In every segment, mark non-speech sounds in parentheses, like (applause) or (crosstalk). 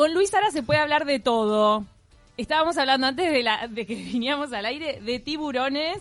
Con Luis Sara se puede hablar de todo. Estábamos hablando antes de, la, de que (laughs) viniéramos al aire de tiburones,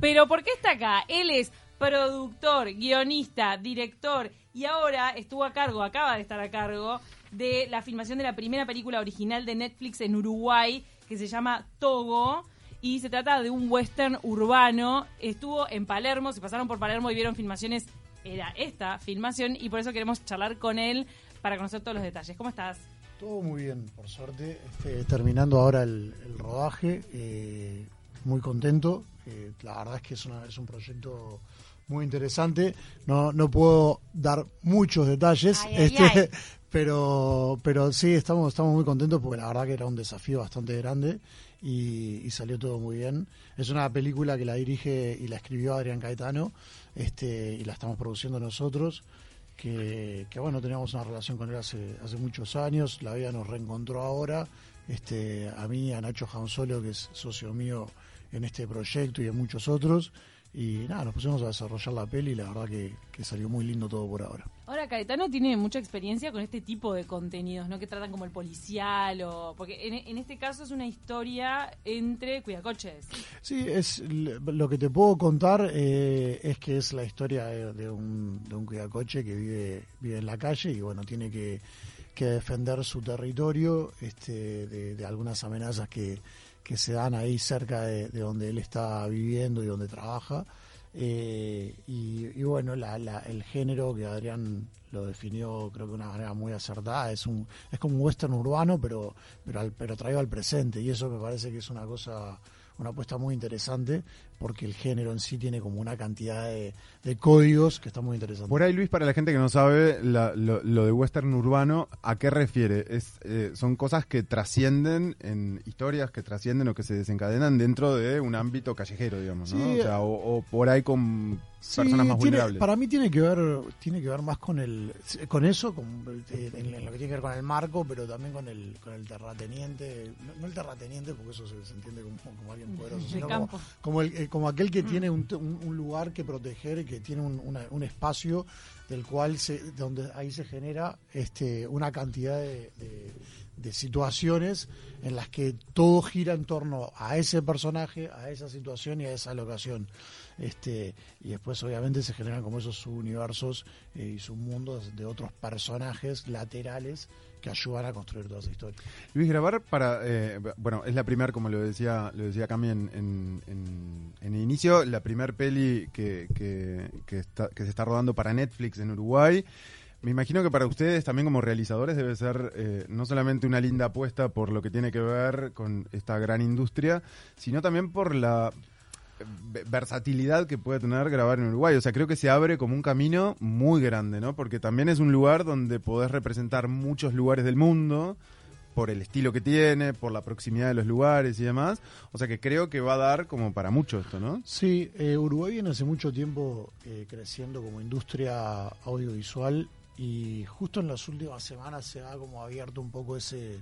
pero ¿por qué está acá? Él es productor, guionista, director y ahora estuvo a cargo, acaba de estar a cargo de la filmación de la primera película original de Netflix en Uruguay que se llama Togo y se trata de un western urbano. Estuvo en Palermo, se pasaron por Palermo y vieron filmaciones, era esta filmación y por eso queremos charlar con él para conocer todos los detalles. ¿Cómo estás? Todo muy bien, por suerte. Este, terminando ahora el, rodaje, eh, muy contento. Eh, la verdad es que es, una, es un proyecto muy interesante. No, no puedo dar muchos detalles, este, (laughs) pero pero sí estamos estamos muy contentos porque la verdad que era un desafío bastante grande y, salió todo muy bien. Es una película que la dirige y la escribió Adrián Caetano este, y la estamos produciendo nosotros. Que, que, bueno, teníamos una relación con él hace, hace muchos años, la vida nos reencontró ahora, este, a mí, a Nacho Jansolo, que es socio mío en este proyecto y en muchos otros, y nada, nos pusimos a desarrollar la peli y la verdad que, salió muy lindo todo por ahora. Ahora, Caetano tiene mucha experiencia con este tipo de contenidos, ¿no? Que tratan como el policial o... Porque en, este caso es una historia entre cuidacoches. Sí, es lo que te puedo contar eh, es que es la historia de, un, de un cuidacoche que vive, vive en la calle y bueno, tiene que, defender su territorio este, de algunas amenazas que que se dan ahí cerca de, donde él está viviendo y donde trabaja. Eh, y, bueno, el género que Adrián lo definió creo que de una manera muy acertada, es un es como un western urbano, pero, pero, pero traído al presente y eso me parece que es una cosa una apuesta muy interesante porque el género en sí tiene como una cantidad de, códigos que está muy interesante. Por ahí, Luis, para la gente que no sabe lo, de western urbano, ¿a qué refiere? Es, eh, son cosas que trascienden en historias que trascienden o que se desencadenan dentro de un ámbito callejero, digamos, ¿no? o, sea, o, por ahí con personas más vulnerables. Para mí tiene que ver tiene que ver más con el con eso, con, en, lo que tiene que ver con el marco, pero también con el con el terrateniente, no, el terrateniente porque eso se, entiende como, alguien poderoso, sino como, el, eh, como aquel que mm. tiene un, lugar que proteger y que tiene un, espacio del cual se, donde ahí se genera este, una cantidad de, situaciones en las que todo gira en torno a ese personaje, a esa situación y a esa locación. Este, y después obviamente se generan como esos subuniversos eh, y submundos de otros personajes laterales que ayudan a construir toda esa historia. Luis, grabar para, eh, bueno, es la primera, como lo decía, lo decía Cami en, en, el inicio, la primer peli que, que, que, se está rodando para Netflix en Uruguay. Me imagino que para ustedes también como realizadores debe ser eh, no solamente una linda apuesta por lo que tiene que ver con esta gran industria, sino también por la versatilidad que puede tener grabar en Uruguay. O sea, creo que se abre como un camino muy grande, ¿no? Porque también es un lugar donde podés representar muchos lugares del mundo por el estilo que tiene, por la proximidad de los lugares y demás. O sea que creo que va a dar como para mucho esto, ¿no? Sí, eh, Uruguay viene hace mucho tiempo eh, creciendo como industria audiovisual y justo en las últimas semanas se ha como abierto un poco ese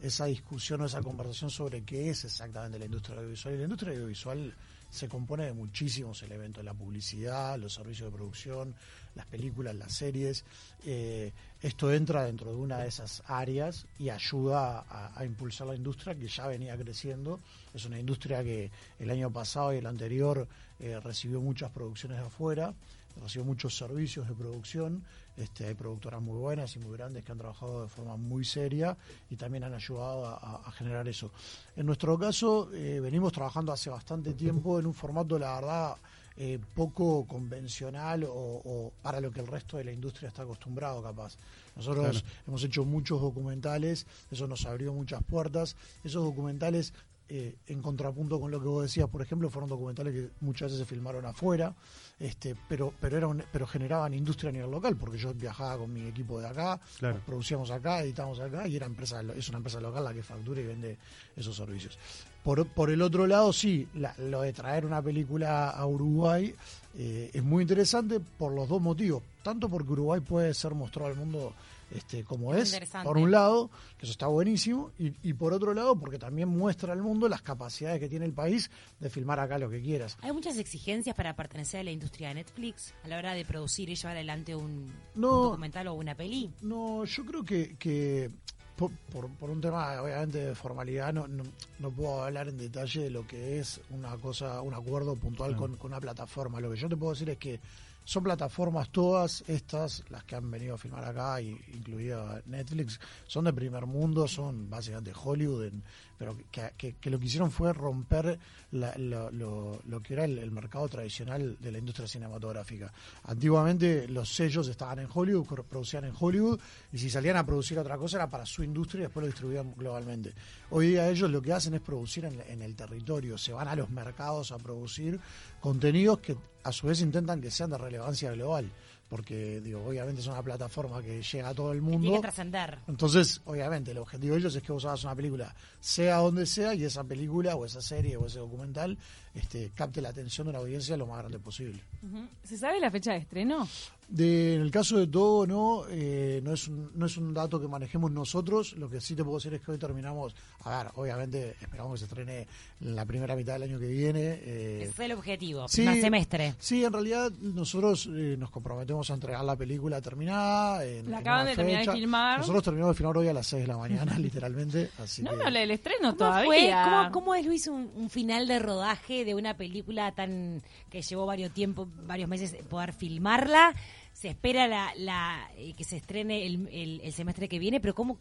esa discusión o esa conversación sobre qué es exactamente la industria audiovisual. Y la industria audiovisual se compone de muchísimos elementos, la publicidad, los servicios de producción, las películas, las series. Eh, esto entra dentro de una de esas áreas y ayuda a, impulsar la industria que ya venía creciendo. Es una industria que el año pasado y el anterior eh, recibió muchas producciones de afuera, recibió muchos servicios de producción este, hay productoras muy buenas y muy grandes que han trabajado de forma muy seria y también han ayudado a, generar eso. En nuestro caso, eh, venimos trabajando hace bastante tiempo en un formato, la verdad, eh, poco convencional o, para lo que el resto de la industria está acostumbrado, capaz. Nosotros hemos hecho muchos documentales, eso nos abrió muchas puertas. Esos documentales eh, en contrapunto con lo que vos decías, por ejemplo, fueron documentales que muchas veces se filmaron afuera, este, pero pero eran, pero generaban industria a nivel local, porque yo viajaba con mi equipo de acá, producíamos acá, editamos acá, y era empresa, es una empresa local la que factura y vende esos servicios. Por, por el otro lado, sí, lo de traer una película a Uruguay eh, es muy interesante por los dos motivos, tanto porque Uruguay puede ser mostrado al mundo este, como es, por un lado, que eso está buenísimo, y, por otro lado, porque también muestra al mundo las capacidades que tiene el país de filmar acá lo que quieras. ¿Hay muchas exigencias para pertenecer a la industria de Netflix a la hora de producir y llevar adelante un, documental o una peli? No, yo creo que, que por, por, por un tema obviamente de formalidad no, no, no puedo hablar en detalle de lo que es una cosa, un acuerdo puntual Claro. con, con una plataforma. Lo que yo te puedo decir es que son plataformas todas estas, las que han venido a filmar acá, y, incluida Netflix, son de primer mundo, son básicamente Hollywood, en- pero que, lo que hicieron fue romper la- lo, que era el, mercado tradicional de la industria cinematográfica. Antiguamente los sellos estaban en Hollywood, producían en Hollywood, y si salían a producir otra cosa era para su industria y después lo distribuían globalmente. Hoy día ellos lo que hacen es producir en el territorio, se van a los mercados a producir contenidos que a su vez intentan que sean de relevancia global, porque digo, obviamente es una plataforma que llega a todo el Tiene mundo. que trascender. Entonces, obviamente, el objetivo de ellos es que vos hagas una película, sea donde sea, y esa película o esa serie o ese documental este, capte la atención de una audiencia lo más grande posible. ¿Se sabe la fecha de estreno? De, en el caso de todo, no, eh, no, es un, no es un dato que manejemos nosotros. Lo que sí te puedo decir es que hoy terminamos, a ver, obviamente esperamos que se estrene en la primera mitad del año que viene. eh, Ese es el objetivo. Sí. Primer semestre. Sí, en realidad nosotros eh, nos comprometemos a entregar la película terminada. En, La acaban de terminar de filmar. Nosotros terminamos de filmar hoy a las 6 de la mañana, (laughs) literalmente. Así No, que, no, el estreno ¿Cómo fue? todavía. ¿Cómo, cómo es, Luis, un, un final de rodaje de una película tan que llevó varios tiempo, varios meses poder filmarla? Se espera la, la, eh, que se estrene el, el- el semestre que viene, pero ¿cómo,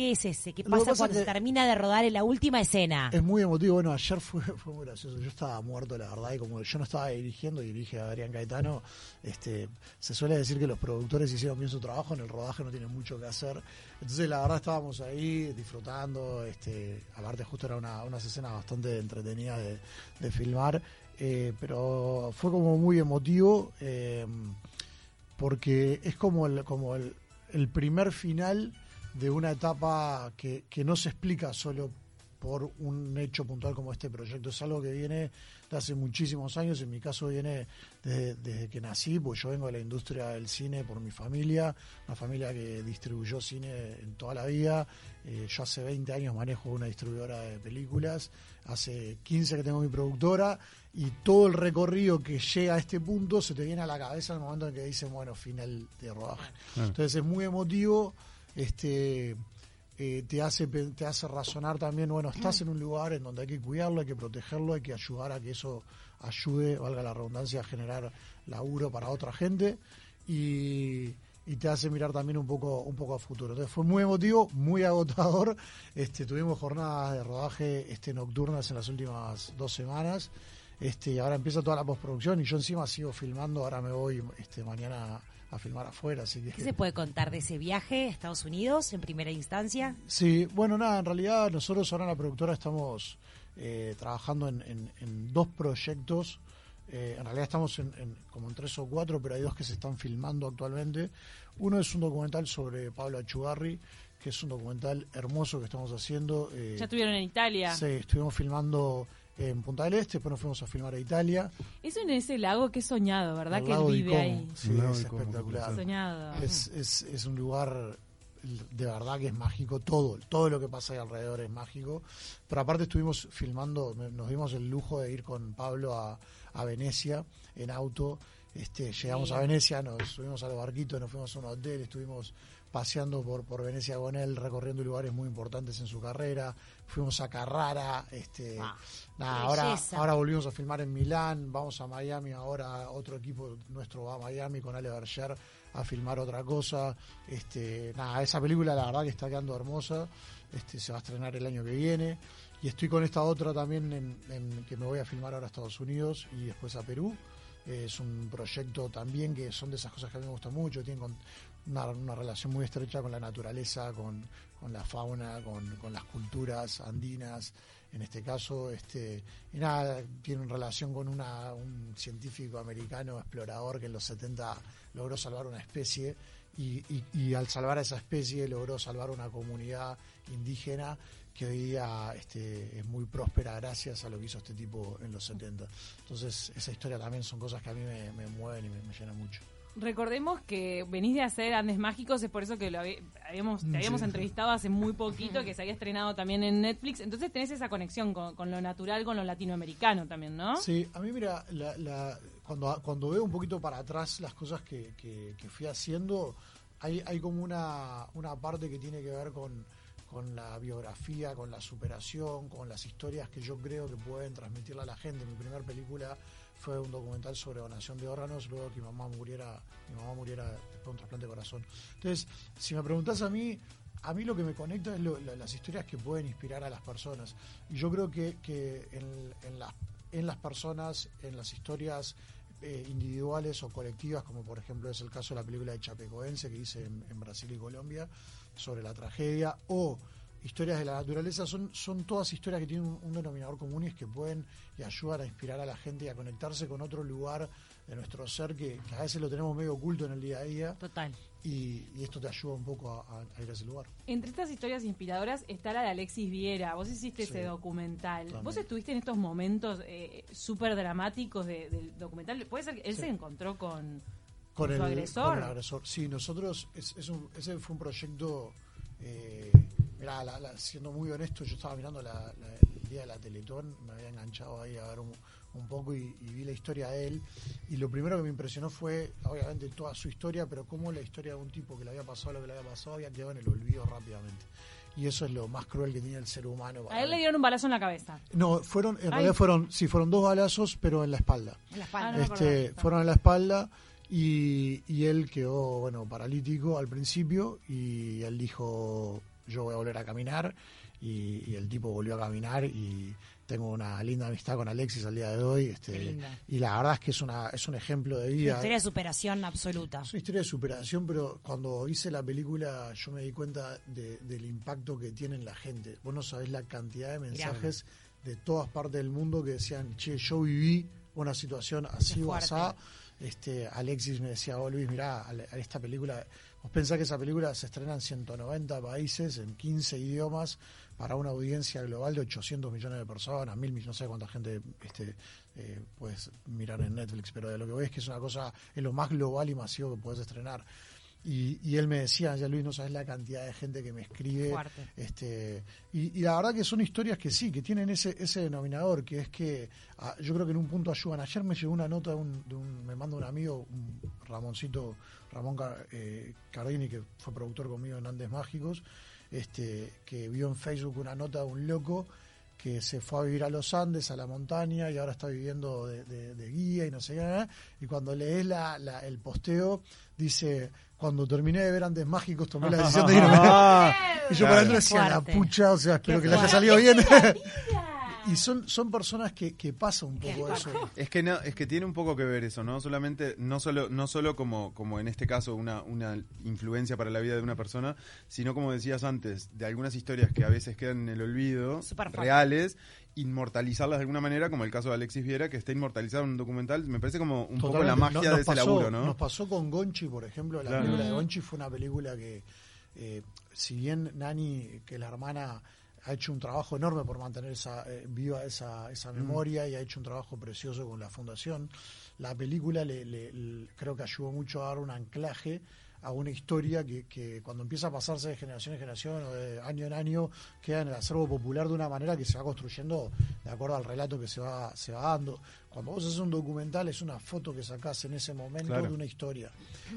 ¿qué es ese? ¿Qué pasa pasa cuando se termina de rodar en la última escena? Es muy emotivo. Bueno, ayer fue, (laughs) fue muy gracioso. Yo estaba muerto, la verdad, y como yo no estaba dirigiendo, dirige a Adrián Caetano, este, se suele decir que los productores hicieron bien su trabajo, en el rodaje no tienen mucho que hacer. Entonces, la verdad, estábamos ahí disfrutando. Este, aparte, justo era una, unas escenas bastante entretenidas de, de filmar, eh, pero fue como muy emotivo. eh, porque es como el, como el, el primer final de una etapa que, que no se explica solo por un hecho puntual como este proyecto. Es algo que viene de hace muchísimos años, en mi caso viene desde, desde que nací, pues yo vengo de la industria del cine por mi familia, una familia que distribuyó cine en toda la vida. Eh, yo hace 20 años manejo una distribuidora de películas, hace 15 que tengo mi productora y todo el recorrido que llega a este punto se te viene a la cabeza en el momento en que dicen, bueno, final de rodaje. Entonces es muy emotivo, este eh, te hace te hace razonar también, bueno, estás en un lugar en donde hay que cuidarlo, hay que protegerlo, hay que ayudar a que eso ayude, valga la redundancia, a generar laburo para otra gente y, y te hace mirar también un poco un poco a futuro. Entonces fue muy emotivo, muy agotador. Este, tuvimos jornadas de rodaje este nocturnas en las últimas dos semanas. Este, y ahora empieza toda la postproducción y yo encima sigo filmando, ahora me voy este mañana a filmar afuera, así que ¿Qué se puede contar de ese viaje a Estados Unidos en primera instancia? Sí, bueno, nada, en realidad nosotros ahora en la productora estamos eh, trabajando en, en- en dos proyectos. Eh, en realidad estamos en, en- como en tres o cuatro, pero hay dos que se están filmando actualmente. Uno es un documental sobre Pablo Achugarri, que es un documental hermoso que estamos haciendo. eh, Ya estuvieron en Italia. sí, estuvimos filmando en Punta del Este, después nos fuimos a filmar a Italia. Eso en ese lago que he soñado, ¿verdad? que lago él vive Como. ahí. Sí, es espectacular. Soñado. Es, es, es un lugar de verdad que es mágico, todo, todo lo que pasa ahí alrededor es mágico. Pero aparte estuvimos filmando, nos dimos el lujo de ir con Pablo a, a Venecia en auto. Este, llegamos a. Venecia, nos subimos al barquito, nos fuimos a un hotel, estuvimos paseando por, por Venecia con él, recorriendo lugares muy importantes en su carrera. Fuimos a Carrara, este, Ah, nada, ahora, ahora volvimos a filmar en Milán, vamos a Miami, ahora otro equipo nuestro va a Miami con Ale Berger a filmar otra cosa. Este, nada, esa película la verdad que está quedando hermosa. Este, se va a estrenar el año que viene. Y estoy con esta otra también en, en que me voy a filmar ahora a Estados Unidos y después a Perú. Es un proyecto también que son de esas cosas que a mí me gustan mucho, tienen una, una relación muy estrecha con la naturaleza, con, con la fauna, con, con las culturas andinas, en este caso, este, y nada, tiene relación con una, un científico americano explorador que en los 70 logró salvar una especie y, al salvar a esa especie logró salvar una comunidad indígena que hoy día este, es muy próspera gracias a lo que hizo este tipo en los 70. Entonces, esa historia también son cosas que a mí me, me mueven y me, me llenan mucho. Recordemos que venís de hacer Andes Mágicos, es por eso que lo habí- habíamos, te habíamos Sí. entrevistado hace muy poquito, que se había estrenado también en Netflix. Entonces tenés esa conexión con, con lo natural, con lo latinoamericano también, ¿no? Sí, a mí mira, la- la- cuando, cuando veo un poquito para atrás las cosas que, que- que fui haciendo, hay, hay como una, una parte que tiene que ver con, con la biografía, con la superación, con las historias que yo creo que pueden transmitirle a la gente. Mi primera película fue un documental sobre donación de órganos, luego que mi mamá muriera, mi mamá muriera después de un trasplante de corazón. Entonces, si me preguntás a mí, a mí lo que me conecta es las historias que pueden inspirar a las personas. Y yo creo que, que en, en, en las personas, en las historias eh, individuales o colectivas, como por ejemplo es el caso de la película de Chapecoense que hice en Brasil y Colombia, sobre la tragedia, o historias de la naturaleza, son, son todas historias que tienen un, denominador común y es que pueden y ayudan a inspirar a la gente y a conectarse con otro lugar de nuestro ser que, a veces lo tenemos medio oculto en el día a día. Total. Y, esto te ayuda un poco a, ir a ese lugar. Entre estas historias inspiradoras está la de Alexis Viera. Vos hiciste ese documental. ¿Vos estuviste en estos momentos eh, súper dramáticos del documental? ¿Puede ser que él se encontró con, con, su agresor? Con el agresor. Sí, nosotros, es, ese fue un proyecto... Eh, siendo muy honesto, yo estaba mirando el día de la Teletón, me había enganchado ahí a ver un, poco y, vi la historia de él. Y lo primero que me impresionó fue, obviamente, toda su historia, pero cómo la historia de un tipo que le había pasado lo que le había pasado había quedado en el olvido rápidamente. Y eso es lo más cruel que tiene el ser humano. A él le dieron un balazo en la cabeza. No, fueron, en realidad fueron, sí, fueron dos balazos, pero en la espalda. En la espalda. Ah, este, fueron en la espalda. Y, y, él quedó, bueno, paralítico al principio y él dijo, yo voy a volver a caminar y, el tipo volvió a caminar y tengo una linda amistad con Alexis al día de hoy este, y la verdad es que es una es un ejemplo de vida. Una historia de superación absoluta. Es una historia de superación, pero cuando hice la película yo me di cuenta del impacto que tiene en la gente. Vos no sabés la cantidad de mensajes de todas partes del mundo que decían, che, yo viví una situación así o así. Este, Alexis me decía, oh Luis, mirá, esta película Vos pensás que esa película se estrena en 190 países, en 15 idiomas, para una audiencia global de 800 millones de personas, mil millones, no sé cuánta gente este, eh, puedes mirar en Netflix, pero de lo que ves es que es una cosa, es lo más global y masivo que puedes estrenar. Y, él me decía, ya Luis, no sabes la cantidad de gente que me escribe. Este, y, la verdad que son historias que sí, que tienen ese, ese denominador, que es que ah, yo creo que en un punto ayudan. Ayer me llegó una nota de un, me manda un amigo, un Ramoncito, Ramón eh, Cardini, que fue productor conmigo en Andes Mágicos, este, que vio en Facebook una nota de un loco que se fue a vivir a los Andes, a la montaña, y ahora está viviendo de, guía y no sé qué. Y cuando lees la, el posteo, dice, cuando terminé de ver Andes Mágicos, tomé la (laughs) decisión de irme. y yo para adentro decía, la pucha, o sea, espero que le haya salido bien. Y son, son personas que, que pasa un poco eso. Es que no, es que tiene un poco que ver eso, ¿no? Solamente, no solo, no solo como, como en este caso una, una influencia para la vida de una persona, sino como decías antes, de algunas historias que a veces quedan en el olvido, reales, inmortalizarlas de alguna manera, como el caso de Alexis Viera, que está inmortalizado en un documental, me parece como un poco la magia de ese laburo, ¿no? Nos pasó con Gonchi, por ejemplo, la película de Gonchi fue una película que, eh, si bien Nani, que la hermana ha hecho un trabajo enorme por mantener esa, eh, viva esa, esa mm. memoria y ha hecho un trabajo precioso con la fundación. La película le, creo que ayudó mucho a dar un anclaje a una historia que, que, cuando empieza a pasarse de generación en generación o de año en año queda en el acervo popular de una manera que se va construyendo de acuerdo al relato que se va, se va dando. Cuando vos haces un documental es una foto que sacás en ese momento de una historia.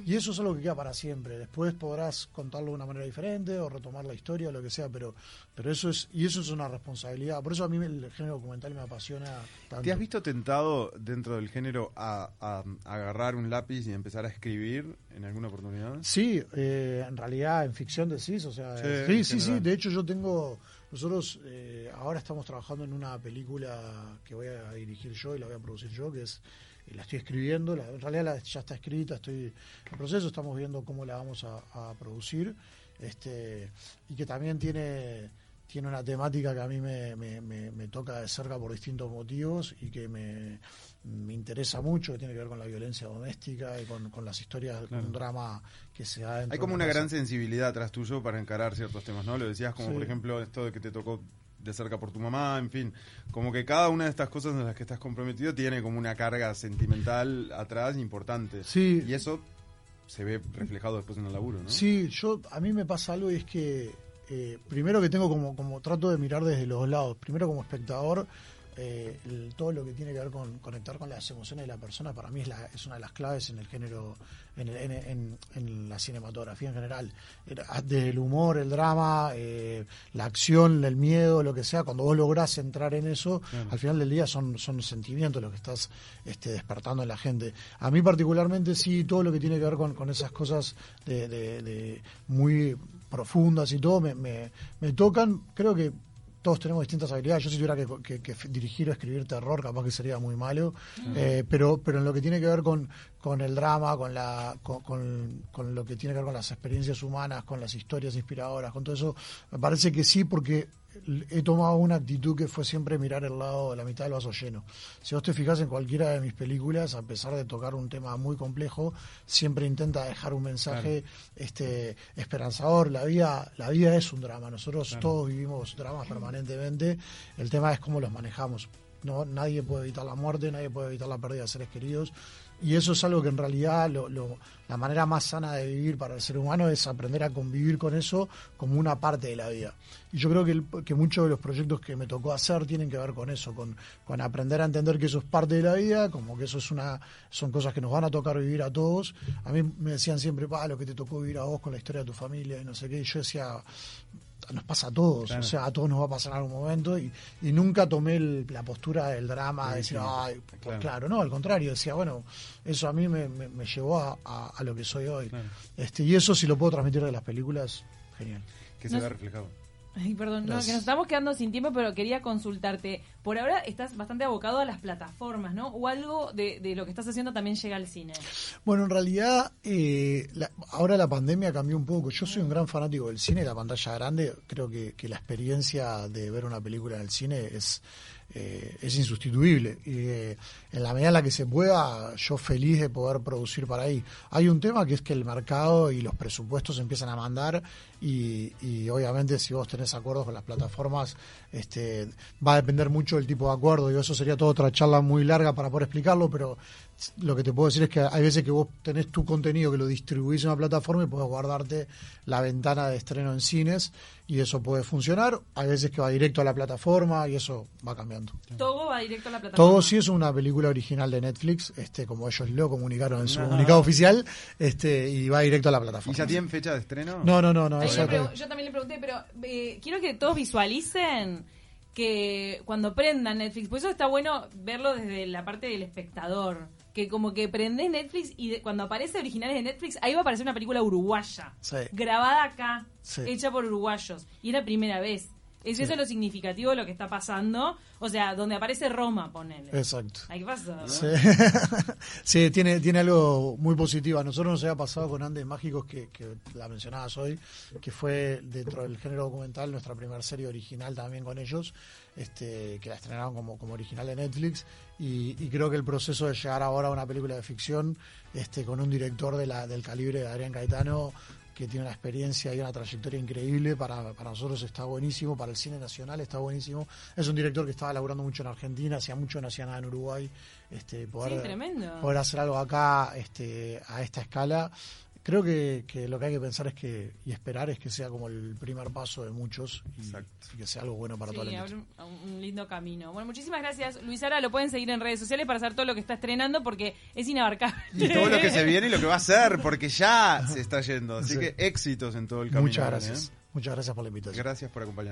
Y eso es algo que queda para siempre. Después podrás contarlo de una manera diferente o retomar la historia o lo que sea, pero, pero eso es, y eso es una responsabilidad. Por eso a mí el género documental me apasiona tanto. ¿Te has visto tentado dentro del género a, agarrar un lápiz y empezar a escribir en alguna oportunidad? Sí, eh, en realidad en ficción decís, o sea, sí, sí, sí, de hecho yo tengo nosotros eh, ahora estamos trabajando en una película que voy a dirigir yo y la voy a producir yo, que es la estoy escribiendo, en realidad ya está escrita, estoy en proceso, estamos viendo cómo la vamos a, producir, este y que también tiene tiene una temática que a mí me, me, toca de cerca por distintos motivos y que me, interesa mucho, que tiene que ver con la violencia doméstica y con, las historias, con un drama que se da Hay como una gran sensibilidad atrás tuyo para encarar ciertos temas, ¿no? Lo decías como, por ejemplo, esto de que te tocó de cerca por tu mamá, en fin, como que cada una de estas cosas en las que estás comprometido tiene como una carga sentimental atrás importante. Sí. Y eso se ve reflejado después en el laburo, ¿no? Sí, yo a mí me pasa algo y es que eh, primero que tengo como, como trato de mirar desde los lados. Primero como espectador, eh, el- todo lo que tiene que ver con conectar con las emociones de la persona, para mí es, la- es una de las claves en el género, en, el- en- en- en la cinematografía en general. Era- Desde el humor, el drama, eh, la acción, el miedo, lo que sea, cuando vos lográs entrar en eso, al final del día son, son sentimientos los que estás este, despertando en la gente. A mí particularmente sí, todo lo que tiene que ver con, con esas cosas de, de- de muy profundas y todo, me, me, me tocan, creo que todos tenemos distintas habilidades. Yo si tuviera que, que- que dirigir o escribir terror, capaz que sería muy malo. Eh, pero, pero en lo que tiene que ver con, con el drama, con, la, con, con- con lo que tiene que ver con las experiencias humanas, con las historias inspiradoras, con todo eso, me parece que sí, porque he tomado una actitud que fue siempre mirar el lado de la mitad del vaso lleno. Si vos te fijas en cualquiera de mis películas, a pesar de tocar un tema muy complejo, siempre intenta dejar un mensaje este esperanzador. La vida, la vida es un drama. Nosotros todos vivimos dramas permanentemente. El tema es cómo los manejamos. No, nadie puede evitar la muerte, nadie puede evitar la pérdida de seres queridos. Y eso es algo que en realidad lo- la manera más sana de vivir para el ser humano es aprender a convivir con eso como una parte de la vida. Y yo creo que, que muchos de los proyectos que me tocó hacer tienen que ver con eso, con, con aprender a entender que eso es parte de la vida, como que eso es una, son cosas que nos van a tocar vivir a todos. A mí me decían siempre, pa, lo que te tocó vivir a vos con la historia de tu familia y no sé qué. Y yo decía, nos pasa a todos, Claro. o sea, a todos nos va a pasar en algún momento y, y nunca tomé el- la postura del drama de decir, ay, pues Claro. claro. no, al contrario, decía, bueno, eso a mí me, me- me llevó a, a- a lo que soy hoy. Claro. Este, y eso si lo puedo transmitir de las películas, genial. Que se No ve sé. reflejado. Ay, perdón, no, que nos estamos quedando sin tiempo, pero quería consultarte. Por ahora estás bastante abocado a las plataformas, ¿no? O algo de, de lo que estás haciendo también llega al cine. Bueno, en realidad, eh, la- ahora la pandemia cambió un poco. Yo soy un gran fanático del cine, la pantalla grande. Creo que, que la experiencia de ver una película en el cine es, eh, es insustituible. Eh, en la medida en la que se pueda, yo feliz de poder producir para ahí. Hay un tema que es que el mercado y los presupuestos empiezan a mandar y, y obviamente si vos tenés acuerdos con las plataformas, este, va a depender mucho del tipo de acuerdo. Y eso sería toda otra charla muy larga para poder explicarlo, pero lo que te puedo decir es que hay veces que vos tenés tu contenido que lo distribuís en una plataforma y podés guardarte la ventana de estreno en cines y eso puede funcionar. Hay veces que va directo a la plataforma y eso va cambiando. Todo va directo a la plataforma. Todo sí es una película original de Netflix, este, como ellos lo comunicaron en su No. comunicado oficial, este, y va directo a la ¿Y plataforma. ya tienen fecha de estreno? No, no, no, no. Pregu- yo también le pregunté, pero eh, quiero que todos visualicen que cuando prendan Netflix, por eso está bueno verlo desde la parte del espectador, que como que prendés Netflix y de- cuando aparece originales de Netflix, ahí va a aparecer una película uruguaya, Sí. grabada acá, Sí. hecha por uruguayos, y es la primera vez. Es eso lo significativo de lo que está pasando, o sea, donde aparece Roma, ponele. Exacto. Ahí ¿Qué pasó? Sí, (laughs) Sí, tiene, tiene algo muy positivo. A nosotros nos había pasado con Andes Mágicos, que, que la mencionabas hoy, que fue dentro del género documental nuestra primera serie original también con ellos, este, que la estrenaron como, como original de Netflix. Y, y creo que el proceso de llegar ahora a una película de ficción este, con un director de la, del calibre de Adrián Caetano, que tiene una experiencia y una trayectoria increíble, para, para nosotros está buenísimo, para el cine nacional está buenísimo. Es un director que estaba laburando mucho en Argentina, hacía mucho no hacía nada en Uruguay. Este, poder, Sí, poder hacer algo acá este, a esta escala. Creo que, que lo que hay que pensar es que y esperar es que sea como el primer paso de muchos y, que sea algo bueno para Sí, toda la abre industria. un, un lindo camino. Bueno, muchísimas gracias, Luis Ara. Lo pueden seguir en redes sociales para saber todo lo que está estrenando porque es inabarcable. Y todo lo que se viene y lo que va a hacer, (laughs) porque ya se está yendo. Así Sí. que éxitos en todo el camino. Muchas ahora, gracias. ¿eh? Muchas gracias por la invitación. Gracias por acompañarnos.